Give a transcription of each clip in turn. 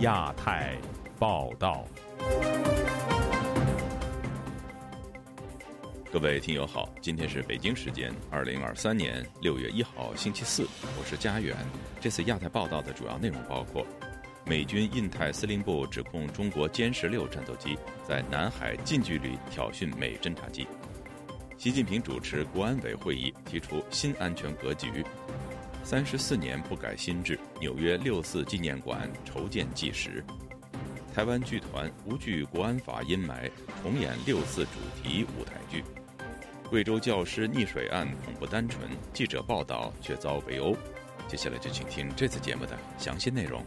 亚太报道，各位听友好，今天是北京时间二零二三年六月一号星期四，我是佳远。这次亚太报道的主要内容包括：美军印太司令部指控中国歼十六战斗机在南海近距离挑衅美侦察机；习近平主持国安委会议，提出新安全格局。三十四年不改新制，纽约六四纪念馆筹建纪实。台湾剧团无惧国安法阴霾，重演六四主题舞台剧。贵州教师溺水案恐不单纯，记者报道却遭围殴。接下来就请听这次节目的详细内容。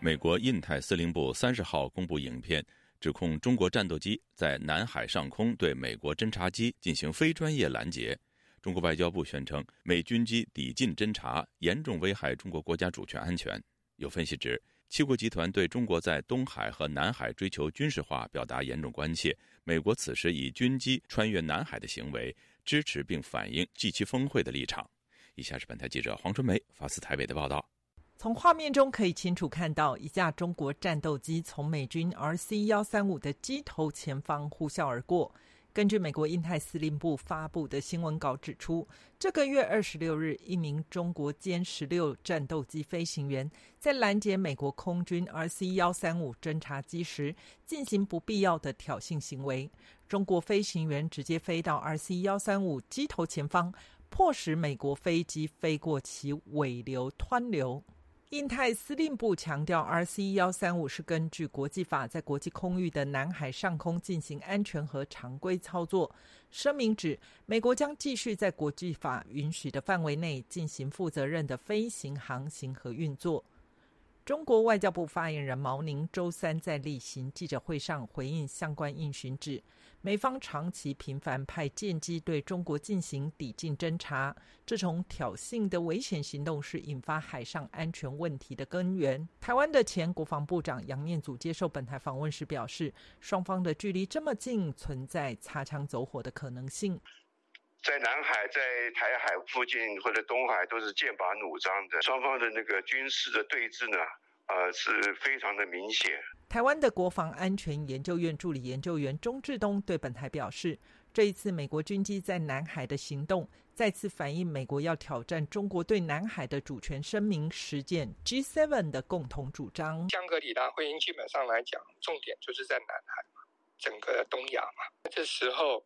美国印太司令部三十号公布影片。指控中国战斗机在南海上空对美国侦察机进行非专业拦截。中国外交部宣称，美军机抵近侦察严重危害中国国家主权安全。有分析指，七国集团对中国在东海和南海追求军事化表达严重关切。美国此时以军机穿越南海的行为，支持并反映 G7 峰会的立场。以下是本台记者黄春梅发自台北的报道。从画面中可以清楚看到，一架中国战斗机从美军 RC 幺三五的机头前方呼啸而过。根据美国印太司令部发布的新闻稿指出，这个月二十六日，一名中国歼十六战斗机飞行员在拦截美国空军 RC 幺三五侦察机时，进行不必要的挑衅行为。中国飞行员直接飞到 RC 幺三五机头前方，迫使美国飞机飞过其尾流湍流。印太司令部强调，RC 幺三五是根据国际法在国际空域的南海上空进行安全和常规操作。声明指，美国将继续在国际法允许的范围内进行负责任的飞行、航行和运作。中国外交部发言人毛宁周三在例行记者会上回应相关应询指，美方长期频繁派舰机对中国进行抵近侦察，这种挑衅的危险行动是引发海上安全问题的根源。台湾的前国防部长杨念祖接受本台访问时表示，双方的距离这么近，存在擦枪走火的可能性。在南海、在台海附近或者东海都是剑拔弩张的，双方的那个军事的对峙呢，呃，是非常的明显。台湾的国防安全研究院助理研究员钟志东对本台表示，这一次美国军机在南海的行动，再次反映美国要挑战中国对南海的主权声明，实践 G7 的共同主张。香格里拉会议基本上来讲，重点就是在南海嘛，整个东亚嘛，这时候。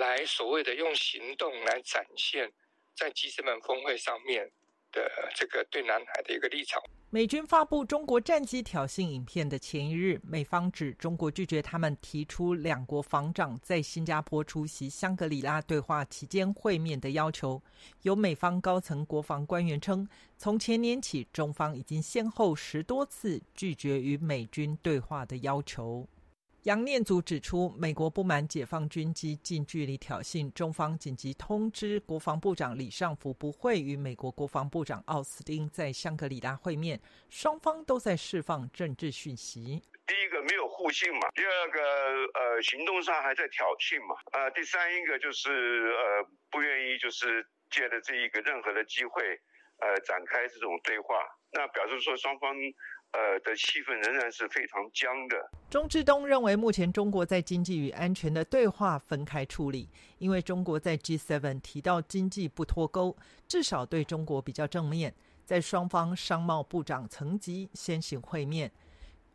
来所谓的用行动来展现在 G7 峰会上面的这个对南海的一个立场。美军发布中国战机挑衅影片的前一日，美方指中国拒绝他们提出两国防长在新加坡出席香格里拉对话期间会面的要求。有美方高层国防官员称，从前年起，中方已经先后十多次拒绝与美军对话的要求。杨念祖指出，美国不满解放军机近距离挑衅，中方紧急通知国防部长李尚福不会与美国国防部长奥斯汀在香格里拉会面，双方都在释放政治讯息。第一个没有互信嘛，第二个呃行动上还在挑衅嘛，呃第三一个就是呃不愿意就是借着这一个任何的机会呃展开这种对话，那表示说双方。呃的气氛仍然是非常僵的。钟志东认为，目前中国在经济与安全的对话分开处理，因为中国在 G7 提到经济不脱钩，至少对中国比较正面。在双方商贸部长层级先行会面。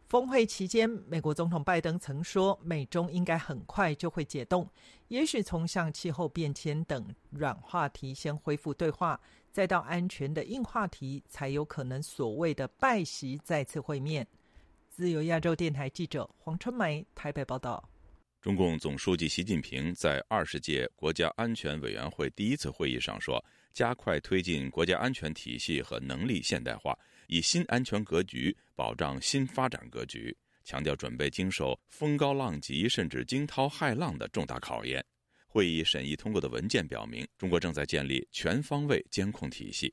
峰会期间，美国总统拜登曾说，美中应该很快就会解冻，也许从像气候变迁等软话题先恢复对话。再到安全的硬话题，才有可能所谓的拜席再次会面。自由亚洲电台记者黄春梅台北报道。中共总书记习近平在二十届国家安全委员会第一次会议上说：“加快推进国家安全体系和能力现代化，以新安全格局保障新发展格局。”强调准备经受风高浪急甚至惊涛骇浪的重大考验。会议审议通过的文件表明，中国正在建立全方位监控体系。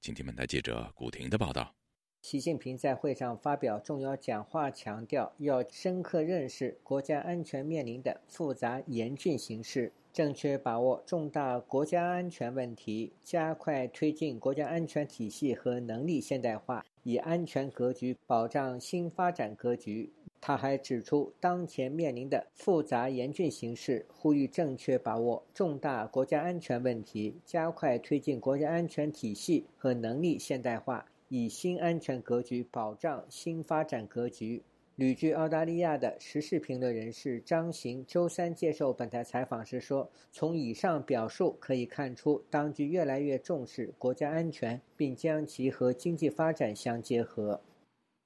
请听本台记者古婷的报道。习近平在会上发表重要讲话，强调要深刻认识国家安全面临的复杂严峻形势，正确把握重大国家安全问题，加快推进国家安全体系和能力现代化，以安全格局保障新发展格局。他还指出，当前面临的复杂严峻形势，呼吁正确把握重大国家安全问题，加快推进国家安全体系和能力现代化，以新安全格局保障新发展格局。旅居澳大利亚的时事评论人士张行周三接受本台采访时说：“从以上表述可以看出，当局越来越重视国家安全，并将其和经济发展相结合。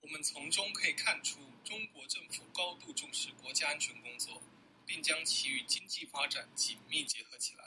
我们从中可以看出。”中国政府高度重视国家安全工作，并将其与经济发展紧密结合起来。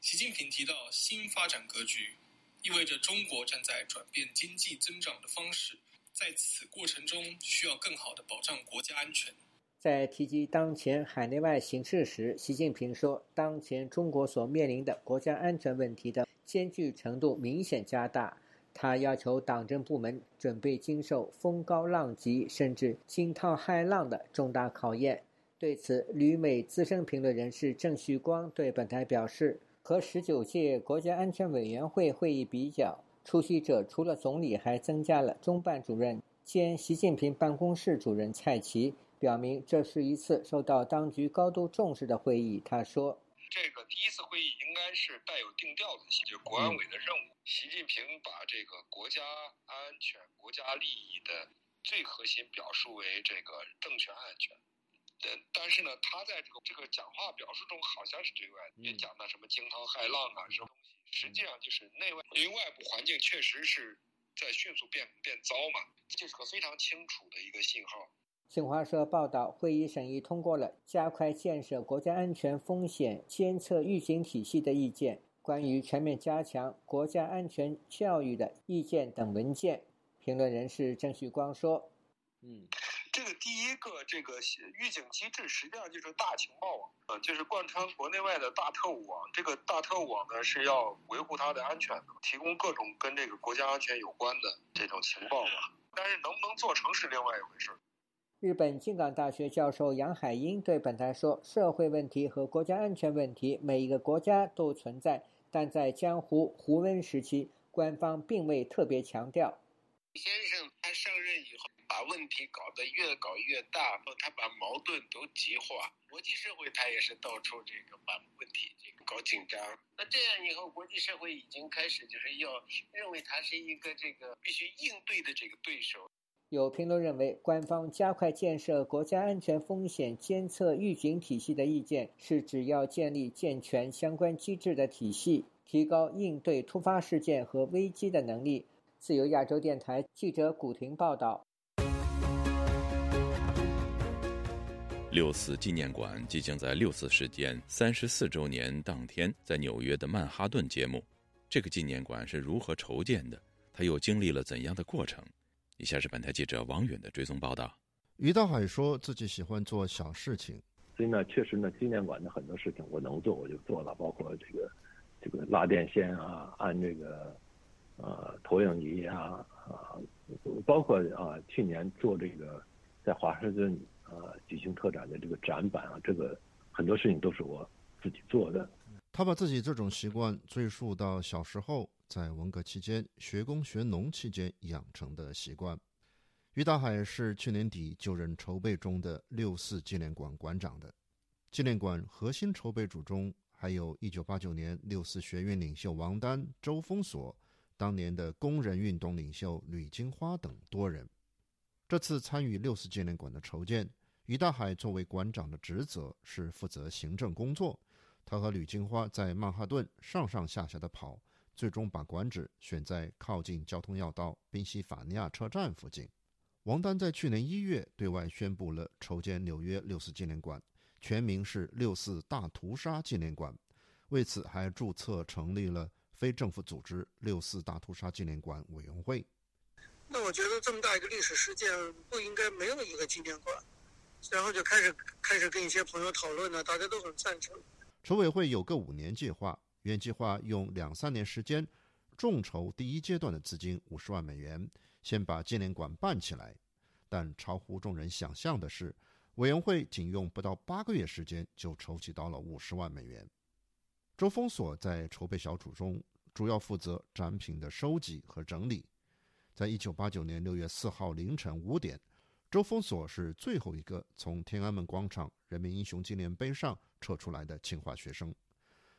习近平提到新发展格局，意味着中国正在转变经济增长的方式，在此过程中需要更好的保障国家安全。在提及当前海内外形势时，习近平说，当前中国所面临的国家安全问题的艰巨程度明显加大。他要求党政部门准备经受风高浪急甚至惊涛骇浪的重大考验。对此，旅美资深评论人士郑旭光对本台表示：“和十九届国家安全委员会会议比较，出席者除了总理，还增加了中办主任兼习近平办公室主任蔡奇，表明这是一次受到当局高度重视的会议。”他说。这个第一次会议应该是带有定调的，就国安委的任务。习近平把这个国家安全、国家利益的最核心表述为这个政权安全。但但是呢，他在这个这个讲话表述中好像是对外也讲到什么惊涛骇浪啊什么东西，实际上就是内外因为外部环境确实是在迅速变变糟嘛，这是个非常清楚的一个信号。新华社报道，会议审议通过了加快建设国家安全风险监测预警体系的意见、关于全面加强国家安全教育的意见等文件。评论人士郑旭光说：“嗯，这个第一个这个预警机制实际上就是大情报网，呃，就是贯穿国内外的大特务网。这个大特务网呢是要维护它的安全的，提供各种跟这个国家安全有关的这种情报嘛。但是能不能做成是另外一回事。”日本京港大学教授杨海英对本台说：“社会问题和国家安全问题，每一个国家都存在，但在江湖胡温时期，官方并未特别强调。”先生他上任以后，把问题搞得越搞越大，他把矛盾都激化。国际社会他也是到处这个把问题这个搞紧张。那这样以后，国际社会已经开始就是要认为他是一个这个必须应对的这个对手。有评论认为，官方加快建设国家安全风险监测预警体系的意见是只要建立健全相关机制的体系，提高应对突发事件和危机的能力。自由亚洲电台记者古婷报道。六四纪念馆即将在六四事件三十四周年当天在纽约的曼哈顿揭幕。这个纪念馆是如何筹建的？它又经历了怎样的过程？以下是本台记者王远的追踪报道。于大海说自己喜欢做小事情，所以呢，确实呢，纪念馆的很多事情我能做我就做了，包括这个这个拉电线啊，安这个呃投影仪啊啊，包括啊去年做这个在华盛顿啊举行特展的这个展板啊，这个很多事情都是我自己做的。他把自己这种习惯追溯到小时候。在文革期间学工学农期间养成的习惯。于大海是去年底就任筹备中的六四纪念馆馆长的。纪念馆核心筹备组中还有一九八九年六四学院领袖王丹、周峰所，当年的工人运动领袖吕金花等多人。这次参与六四纪念馆的筹建，于大海作为馆长的职责是负责行政工作。他和吕金花在曼哈顿上上下下的跑。最终把馆址选在靠近交通要道宾夕法尼亚车站附近。王丹在去年一月对外宣布了筹建纽约六四纪念馆，全名是六四大屠杀纪念馆。为此，还注册成立了非政府组织六四大屠杀纪念馆委员会。那我觉得这么大一个历史事件不应该没有一个纪念馆，然后就开始开始跟一些朋友讨论呢，大家都很赞成。筹委会有个五年计划。原计划用两三年时间，众筹第一阶段的资金五十万美元，先把纪念馆办起来。但超乎众人想象的是，委员会仅用不到八个月时间就筹集到了五十万美元。周峰所在筹备小组中主要负责展品的收集和整理。在一九八九年六月四号凌晨五点，周峰所是最后一个从天安门广场人民英雄纪念碑上撤出来的清华学生。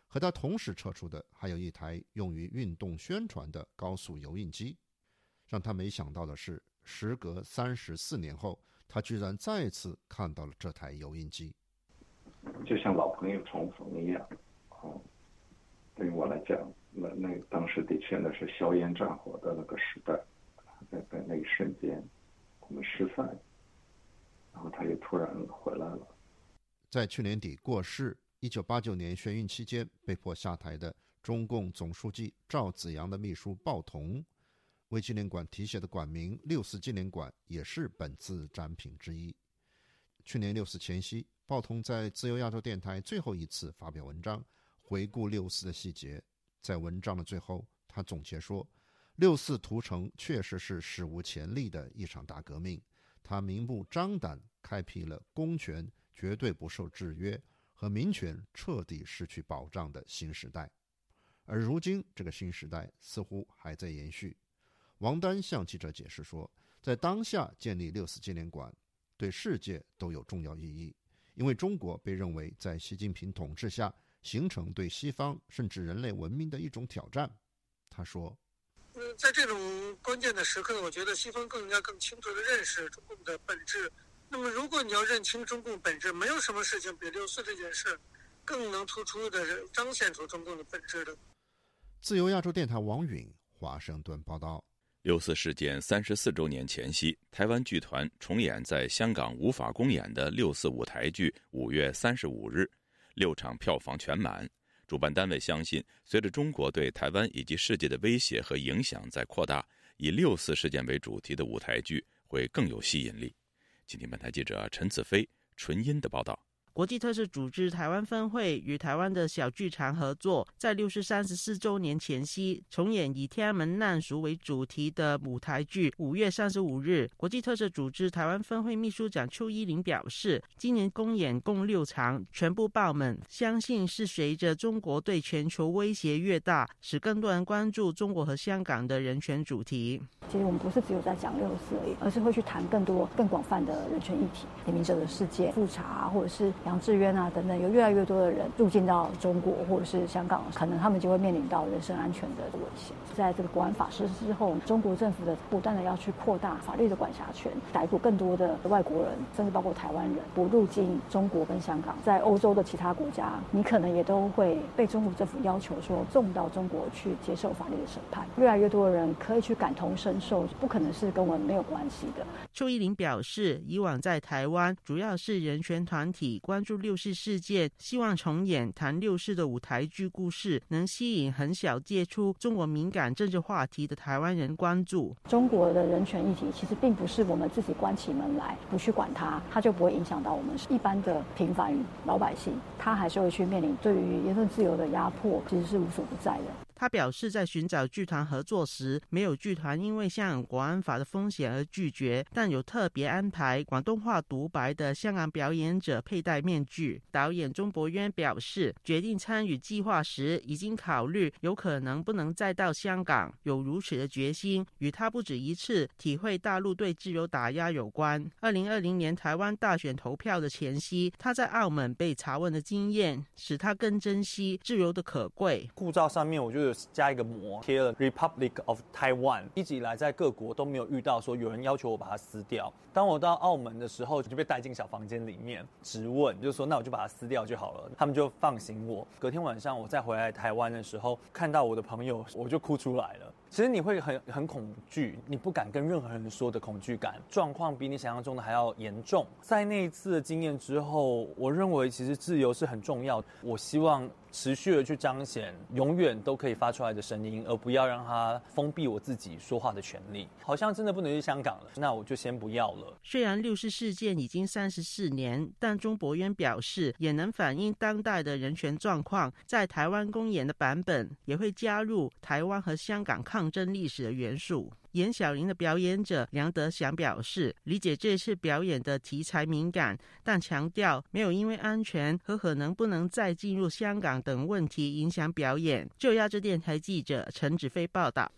和他同时撤出的还有一台用于运动宣传的高速油印机。让他没想到的是，时隔三十四年后，他居然再次看到了这台油印机，就像老朋友重逢一样。哦，对于我来讲，那那当时的确那是硝烟战火的那个时代。在在那一瞬间，我们失散，然后他又突然回来了。在去年底过世，一九八九年选运期间被迫下台的中共总书记赵紫阳的秘书鲍同，为纪念馆题写的馆名“六四纪念馆”也是本次展品之一。去年六四前夕，鲍同在自由亚洲电台最后一次发表文章，回顾六四的细节。在文章的最后，他总结说。六四屠城确实是史无前例的一场大革命，它明目张胆开辟了公权绝对不受制约和民权彻底失去保障的新时代。而如今，这个新时代似乎还在延续。王丹向记者解释说，在当下建立六四纪念馆，对世界都有重要意义，因为中国被认为在习近平统治下形成对西方甚至人类文明的一种挑战。他说。嗯，在这种关键的时刻，我觉得西方更应该更清楚的认识中共的本质。那么，如果你要认清中共本质，没有什么事情比六四这件事更能突出的彰显出中共的本质的。自由亚洲电台王允华盛顿报道：六四事件三十四周年前夕，台湾剧团重演在香港无法公演的六四舞台剧。五月三十五日，六场票房全满。主办单位相信，随着中国对台湾以及世界的威胁和影响在扩大，以六四事件为主题的舞台剧会更有吸引力。今天，本台记者陈子飞、纯音的报道。国际特色组织台湾分会与台湾的小剧场合作，在六四三十四周年前夕重演以天安门难赎为主题的舞台剧。五月三十五日，国际特色组织台湾分会秘书长邱依林表示，今年公演共六场，全部爆满，相信是随着中国对全球威胁越大，使更多人关注中国和香港的人权主题。其实我们不是只有在讲六四而已，而是会去谈更多、更广泛的人权议题，黎明者的事件、复查，或者是。杨志渊啊，等等，有越来越多的人入境到中国或者是香港，可能他们就会面临到人身安全的危险。在这个国安法实施之后，中国政府的不断的要去扩大法律的管辖权，逮捕更多的外国人，甚至包括台湾人，不入境中国跟香港。在欧洲的其他国家，你可能也都会被中国政府要求说送到中国去接受法律的审判。越来越多的人可以去感同身受，不可能是跟我们没有关系的。邱依林表示，以往在台湾主要是人权团体关。关注六四事件，希望重演谈六四的舞台剧故事，能吸引很小接触中国敏感政治话题的台湾人关注。中国的人权议题其实并不是我们自己关起门来不去管它，它就不会影响到我们一般的平凡老百姓，他还是会去面临对于言论自由的压迫，其实是无所不在的。他表示，在寻找剧团合作时，没有剧团因为香港国安法的风险而拒绝，但有特别安排广东话独白的香港表演者佩戴面具。导演钟博渊表示，决定参与计划时，已经考虑有可能不能再到香港，有如此的决心，与他不止一次体会大陆对自由打压有关。二零二零年台湾大选投票的前夕，他在澳门被查问的经验，使他更珍惜自由的可贵。护照上面，我觉得。加一个膜，贴了 Republic of Taiwan。一直以来在各国都没有遇到说有人要求我把它撕掉。当我到澳门的时候，就被带进小房间里面，质问，就说那我就把它撕掉就好了。他们就放行我。隔天晚上我再回来台湾的时候，看到我的朋友，我就哭出来了。其实你会很很恐惧，你不敢跟任何人说的恐惧感，状况比你想象中的还要严重。在那一次的经验之后，我认为其实自由是很重要。我希望。持续的去彰显永远都可以发出来的声音，而不要让它封闭我自己说话的权利。好像真的不能去香港了，那我就先不要了。虽然六四事件已经三十四年，但钟博渊表示，也能反映当代的人权状况。在台湾公演的版本，也会加入台湾和香港抗争历史的元素。严小玲的表演者梁德祥表示，理解这次表演的题材敏感，但强调没有因为安全和可能不能再进入香港等问题影响表演。就亚洲电台记者陈子飞报道。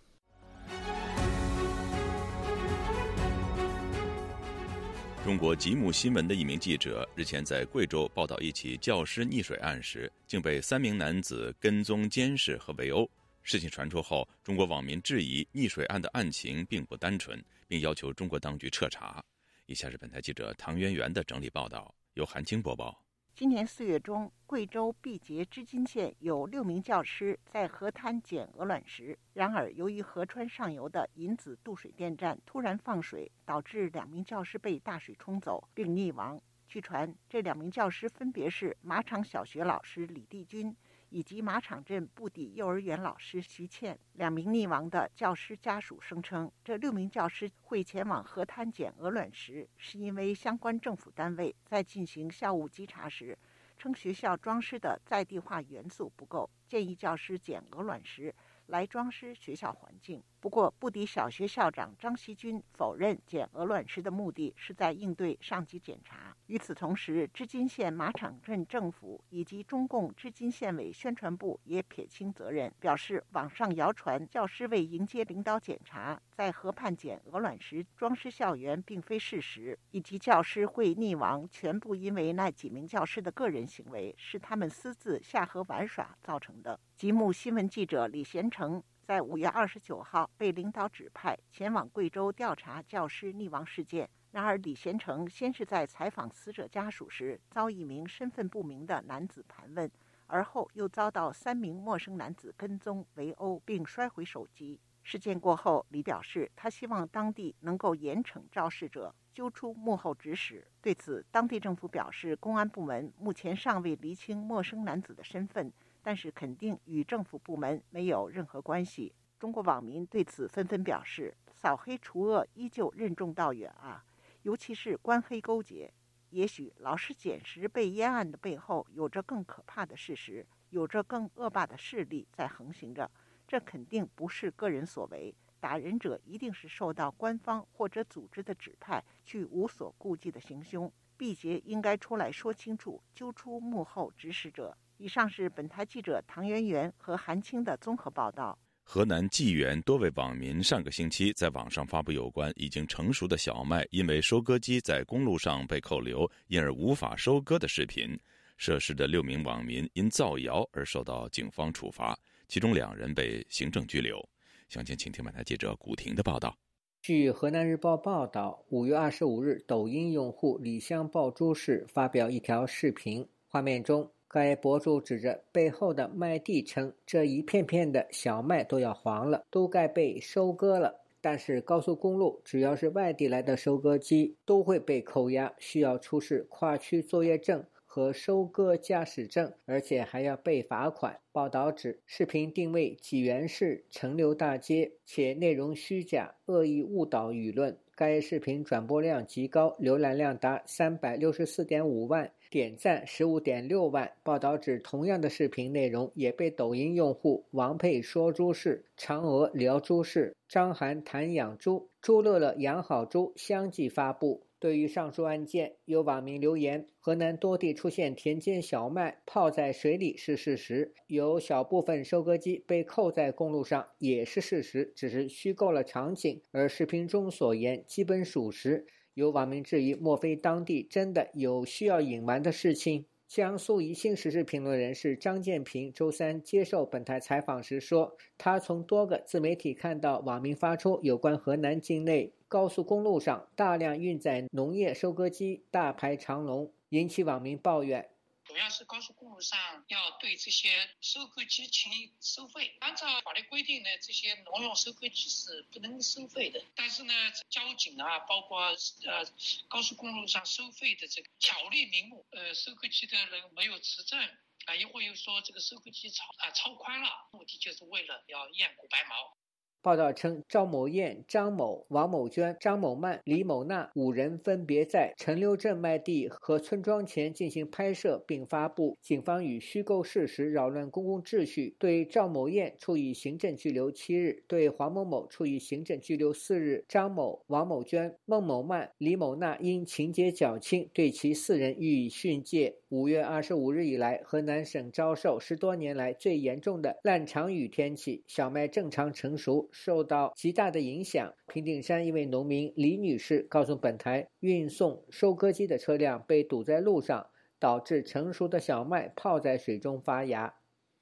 中国吉姆新闻的一名记者日前在贵州报道一起教师溺水案时，竟被三名男子跟踪监视和围殴。事情传出后，中国网民质疑溺水案的案情并不单纯，并要求中国当局彻查。以下是本台记者唐媛媛的整理报道，由韩青播报。今年四月中，贵州毕节织金县有六名教师在河滩捡鹅卵石，然而由于河川上游的银子渡水电站突然放水，导致两名教师被大水冲走并溺亡。据传，这两名教师分别是马场小学老师李帝军。以及马场镇布底幼儿园老师徐倩两名溺亡的教师家属声称，这六名教师会前往河滩捡鹅卵石，是因为相关政府单位在进行校务稽查时，称学校装饰的在地化元素不够，建议教师捡鹅卵石。来装饰学校环境。不过，布迪小学校长张锡军否认捡鹅卵石的目的是在应对上级检查。与此同时，织金县马场镇政府以及中共织金县委宣传部也撇清责任，表示网上谣传教师为迎接领导检查，在河畔捡鹅卵石装饰校园并非事实，以及教师会溺亡全部因为那几名教师的个人行为，是他们私自下河玩耍造成的。吉木新闻记者李贤成在五月二十九号被领导指派前往贵州调查教师溺亡事件。然而，李贤成先是在采访死者家属时遭一名身份不明的男子盘问，而后又遭到三名陌生男子跟踪围殴，并摔毁手机。事件过后，李表示他希望当地能够严惩肇事者，揪出幕后指使。对此，当地政府表示，公安部门目前尚未厘清陌生男子的身份。但是肯定与政府部门没有任何关系。中国网民对此纷纷表示：“扫黑除恶依旧任重道远啊，尤其是官黑勾结。也许老师捡拾被淹案的背后，有着更可怕的事实，有着更恶霸的势力在横行着。这肯定不是个人所为，打人者一定是受到官方或者组织的指派，去无所顾忌的行凶。毕节应该出来说清楚，揪出幕后指使者。”以上是本台记者唐媛媛和韩青的综合报道。河南济源多位网民上个星期在网上发布有关已经成熟的小麦因为收割机在公路上被扣留，因而无法收割的视频。涉事的六名网民因造谣而受到警方处罚，其中两人被行政拘留。详情，请听本台记者古婷的报道。据河南日报报道，五月二十五日，抖音用户李香爆珠氏发表一条视频，画面中。该博主指着背后的麦地称：“这一片片的小麦都要黄了，都该被收割了。但是高速公路只要是外地来的收割机，都会被扣押，需要出示跨区作业证和收割驾驶证，而且还要被罚款。”报道指，视频定位济源市城流大街，且内容虚假，恶意误导舆论。该视频转播量极高，浏览量达三百六十四点五万。点赞十五点六万。报道指，同样的视频内容也被抖音用户王佩说猪事、嫦娥聊猪事、张涵谈养猪、朱乐乐养好猪相继发布。对于上述案件，有网民留言：河南多地出现田间小麦泡在水里是事实，有小部分收割机被扣在公路上也是事实，只是虚构了场景，而视频中所言基本属实。有网民质疑：莫非当地真的有需要隐瞒的事情？江苏宜兴时事评论人士张建平周三接受本台采访时说，他从多个自媒体看到网民发出有关河南境内高速公路上大量运载农业收割机大排长龙，引起网民抱怨。主要是高速公路上要对这些收割机进行收费。按照法律规定呢，这些农用收割机是不能收费的。但是呢，交警啊，包括呃高速公路上收费的这个巧立名目，呃，收割机的人没有持证啊，一会又说这个收割机超啊超宽了，目的就是为了要验股白毛。报道称，赵某燕、张某、王某娟、张某曼、李某娜五人分别在陈留镇麦地和村庄前进行拍摄并发布。警方以虚构事实扰乱公共秩序，对赵某燕处以行政拘留七日，对黄某某处以行政拘留四日。张某、王某娟、孟某曼、李某娜因情节较轻，对其四人予以训诫。五月二十五日以来，河南省遭受十多年来最严重的烂场雨天气，小麦正常成熟受到极大的影响。平顶山一位农民李女士告诉本台，运送收割机的车辆被堵在路上，导致成熟的小麦泡在水中发芽。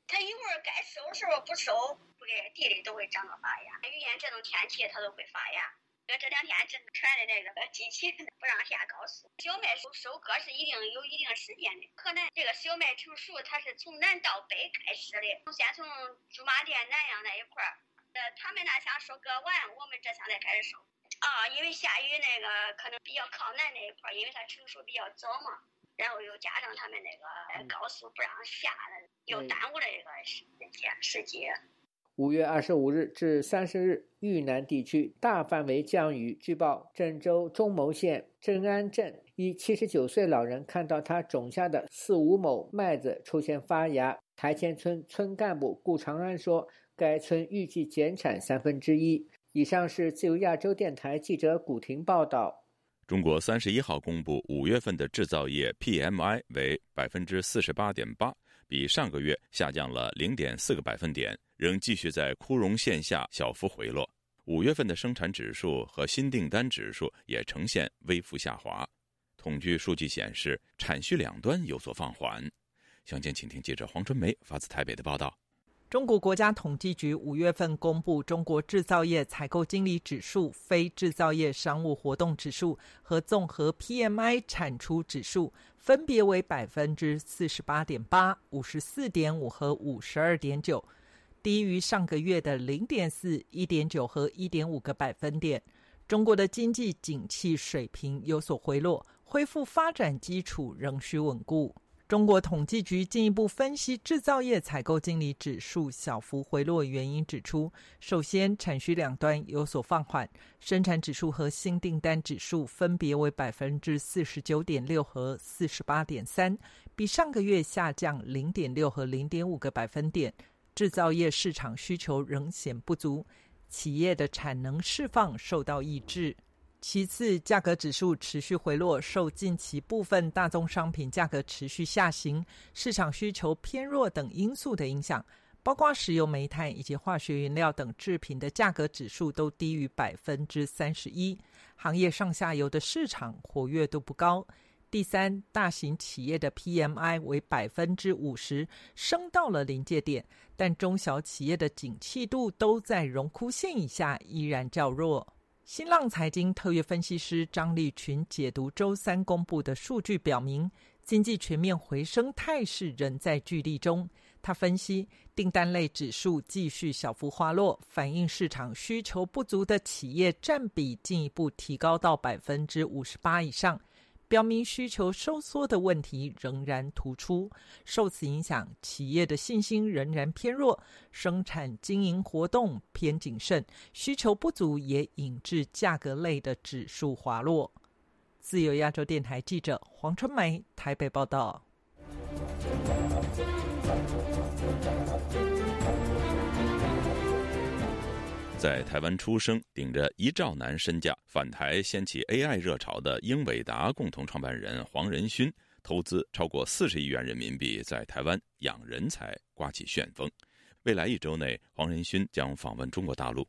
它一会儿该收时候不收，不给地里都会长个发芽。遇见这种天气，它都会发芽。这两天正传的那个 机器不让下高速，小麦收收割是一定有一定时间的。河南这个小麦成熟，它是从南到北开始的，先从驻马店南阳那一块儿，呃，他们那乡收割完，我们这现在开始收。啊，因为下雨那个可能比较靠南那一块儿，因为它成熟比较早嘛，然后又加上他们那个高速不让下，又耽误了一个时间时节。五月二十五日至三十日，豫南地区大范围降雨。据报，郑州中牟县镇安镇一七十九岁老人看到他种下的四五亩麦子出现发芽。台前村村干部顾长安说，该村预计减产三分之一。以上是自由亚洲电台记者古婷报道。中国三十一号公布五月份的制造业 PMI 为百分之四十八点八。比上个月下降了零点四个百分点，仍继续在枯荣线下小幅回落。五月份的生产指数和新订单指数也呈现微幅下滑。统计数据显示，产需两端有所放缓。详情，请听记者黄春梅发自台北的报道。中国国家统计局五月份公布中国制造业采购经理指数、非制造业商务活动指数和综合 PMI 产出指数，分别为百分之四十八点八、五十四点五和五十二点九，低于上个月的零点四、一点九和一点五个百分点。中国的经济景气水平有所回落，恢复发展基础仍需稳固。中国统计局进一步分析制造业采购经理指数小幅回落原因，指出，首先产需两端有所放缓，生产指数和新订单指数分别为百分之四十九点六和四十八点三，比上个月下降零点六和零点五个百分点。制造业市场需求仍显不足，企业的产能释放受到抑制。其次，价格指数持续回落，受近期部分大宗商品价格持续下行、市场需求偏弱等因素的影响，包括石油、煤炭以及化学原料等制品的价格指数都低于百分之三十一，行业上下游的市场活跃度不高。第三，大型企业的 PMI 为百分之五十，升到了临界点，但中小企业的景气度都在荣枯线以下，依然较弱。新浪财经特约分析师张立群解读周三公布的数据，表明经济全面回升态势仍在聚力中。他分析，订单类指数继续小幅滑落，反映市场需求不足的企业占比进一步提高到百分之五十八以上。表明需求收缩的问题仍然突出，受此影响，企业的信心仍然偏弱，生产经营活动偏谨慎，需求不足也引致价格类的指数滑落。自由亚洲电台记者黄春梅台北报道。在台湾出生、顶着一兆男身价返台掀起 AI 热潮的英伟达共同创办人黄仁勋，投资超过四十亿元人民币在台湾养人才，刮起旋风。未来一周内，黄仁勋将访问中国大陆。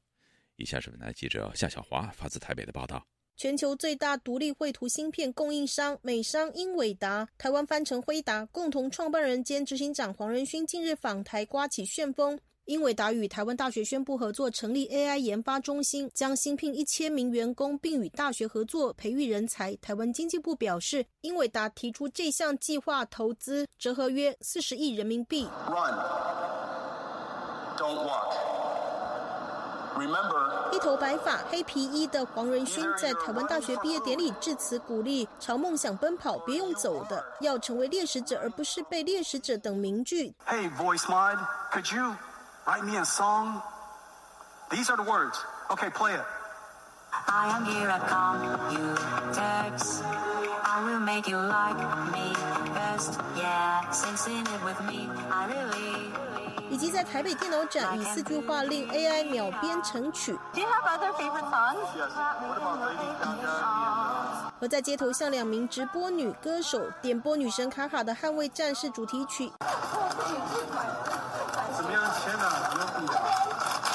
以下是本台记者夏小华发自台北的报道：全球最大独立绘图芯片供应商美商英伟达（台湾翻成辉达）共同创办人兼执行长黄仁勋近日访台，刮起旋风。英伟达与台湾大学宣布合作，成立 AI 研发中心，将新聘一千名员工，并与大学合作培育人才。台湾经济部表示，英伟达提出这项计划，投资折合约四十亿人民币。Run, don't walk. Remember，一头白发、黑皮衣的黄仁勋在台湾大学毕业典礼致辞，鼓励朝梦想奔跑，别用走的，要成为猎食者，而不是被猎食者等名句。Hey, voice mod, could you? Write me a song. These are the words. Okay, play it. I am here at computers. I will make you like me best. Yeah, sing, sing it with me. I really. 以及在台北电脑展以四句话令 AI 秒编成曲。Do you have other favorite songs? Yes. What about Lady Gaga? 和在街头向两名直播女歌手点播女神卡卡的《捍卫战士》主题曲。怎么样？签啊？有笔啊？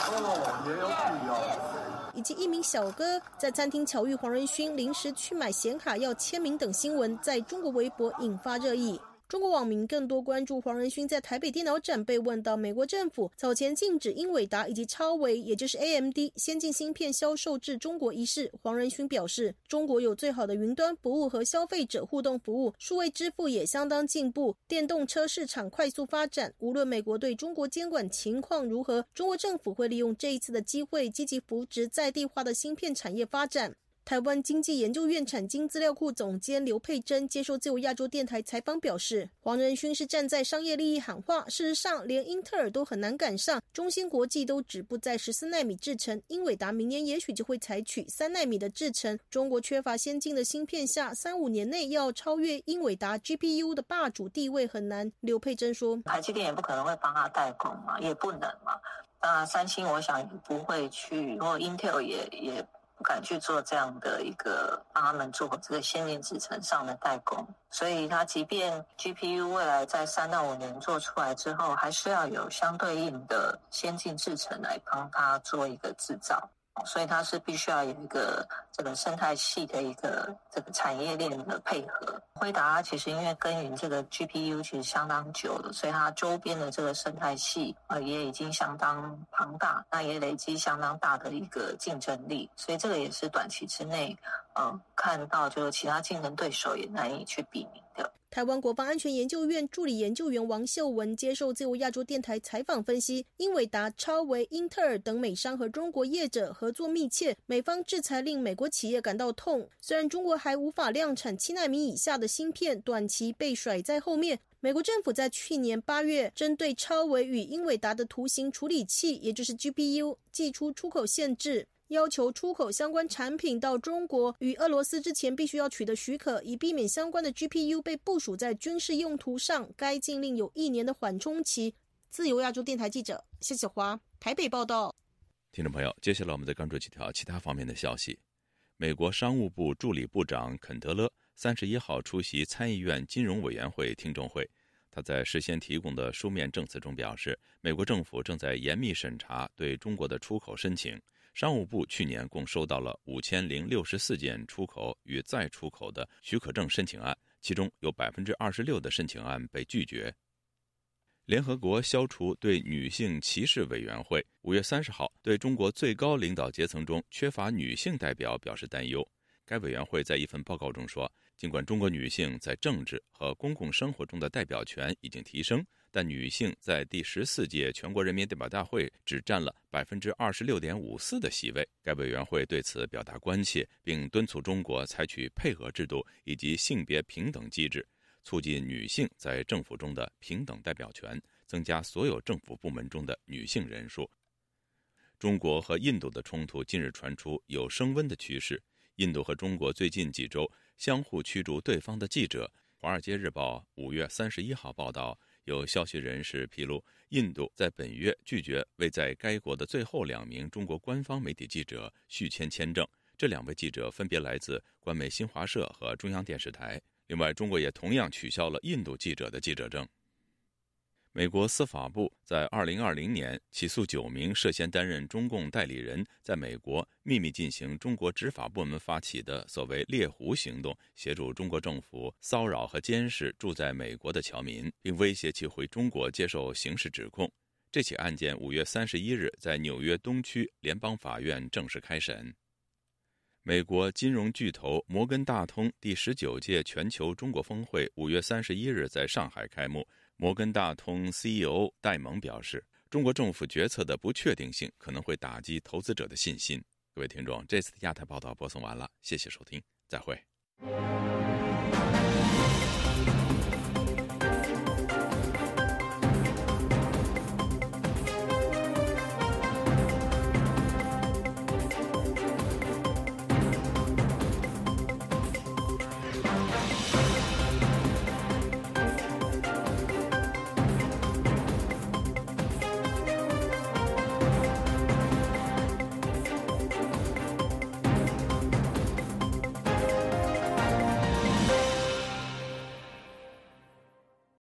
哦，也有笔哦。以及一名小哥在餐厅巧遇黄仁勋临时去买显卡要签名等新闻，在中国微博引发热议。中国网民更多关注黄仁勋在台北电脑展被问到美国政府早前禁止英伟达以及超微，也就是 AMD 先进芯片销售至中国一事，黄仁勋表示，中国有最好的云端服务和消费者互动服务，数位支付也相当进步，电动车市场快速发展。无论美国对中国监管情况如何，中国政府会利用这一次的机会，积极扶植在地化的芯片产业发展。台湾经济研究院产经资料库总监刘佩珍接受自由亚洲电台采访表示，黄仁勋是站在商业利益喊话。事实上，连英特尔都很难赶上，中芯国际都止步在十四纳米制程，英伟达明年也许就会采取三纳米的制程。中国缺乏先进的芯片下，三五年内要超越英伟达 GPU 的霸主地位很难。刘佩珍说：“台积电也不可能会帮他代工嘛，也不能嘛。当然，三星我想不会去，然后 Intel 也也。”不敢去做这样的一个帮他们做这个先进制程上的代工，所以它即便 GPU 未来在三到五年做出来之后，还是要有相对应的先进制程来帮他做一个制造。所以它是必须要有一个这个生态系的一个这个产业链的配合。辉达其实因为耕耘这个 GPU 其实相当久了，所以它周边的这个生态系呃也已经相当庞大，那也累积相当大的一个竞争力。所以这个也是短期之内呃看到就是其他竞争对手也难以去比拟的。台湾国防安全研究院助理研究员王秀文接受自由亚洲电台采访分析，英伟达、超微、英特尔等美商和中国业者合作密切，美方制裁令美国企业感到痛。虽然中国还无法量产七纳米以下的芯片，短期被甩在后面。美国政府在去年八月针对超微与英伟达的图形处理器，也就是 GPU，寄出出口限制。要求出口相关产品到中国与俄罗斯之前必须要取得许可，以避免相关的 GPU 被部署在军事用途上。该禁令有一年的缓冲期。自由亚洲电台记者谢小华台北报道。听众朋友，接下来我们再关注几条其他方面的消息。美国商务部助理部长肯德勒三十一号出席参议院金融委员会听证会。他在事先提供的书面证词中表示，美国政府正在严密审查对中国的出口申请。商务部去年共收到了五千零六十四件出口与再出口的许可证申请案，其中有百分之二十六的申请案被拒绝。联合国消除对女性歧视委员会五月三十号对中国最高领导阶层中缺乏女性代表表示担忧。该委员会在一份报告中说，尽管中国女性在政治和公共生活中的代表权已经提升，但女性在第十四届全国人民代表大会只占了百分之二十六点五四的席位。该委员会对此表达关切，并敦促中国采取配额制度以及性别平等机制，促进女性在政府中的平等代表权，增加所有政府部门中的女性人数。中国和印度的冲突近日传出有升温的趋势。印度和中国最近几周相互驱逐对方的记者。《华尔街日报》五月三十一号报道，有消息人士披露，印度在本月拒绝为在该国的最后两名中国官方媒体记者续签签证。这两位记者分别来自官媒新华社和中央电视台。另外，中国也同样取消了印度记者的记者证。美国司法部在2020年起诉九名涉嫌担任中共代理人，在美国秘密进行中国执法部门发起的所谓“猎狐行动”，协助中国政府骚扰和监视住在美国的侨民，并威胁其回中国接受刑事指控。这起案件5月31日在纽约东区联邦法院正式开审。美国金融巨头摩根大通第十九届全球中国峰会5月31日在上海开幕。摩根大通 CEO 戴蒙表示，中国政府决策的不确定性可能会打击投资者的信心。各位听众，这次的亚太报道播送完了，谢谢收听，再会。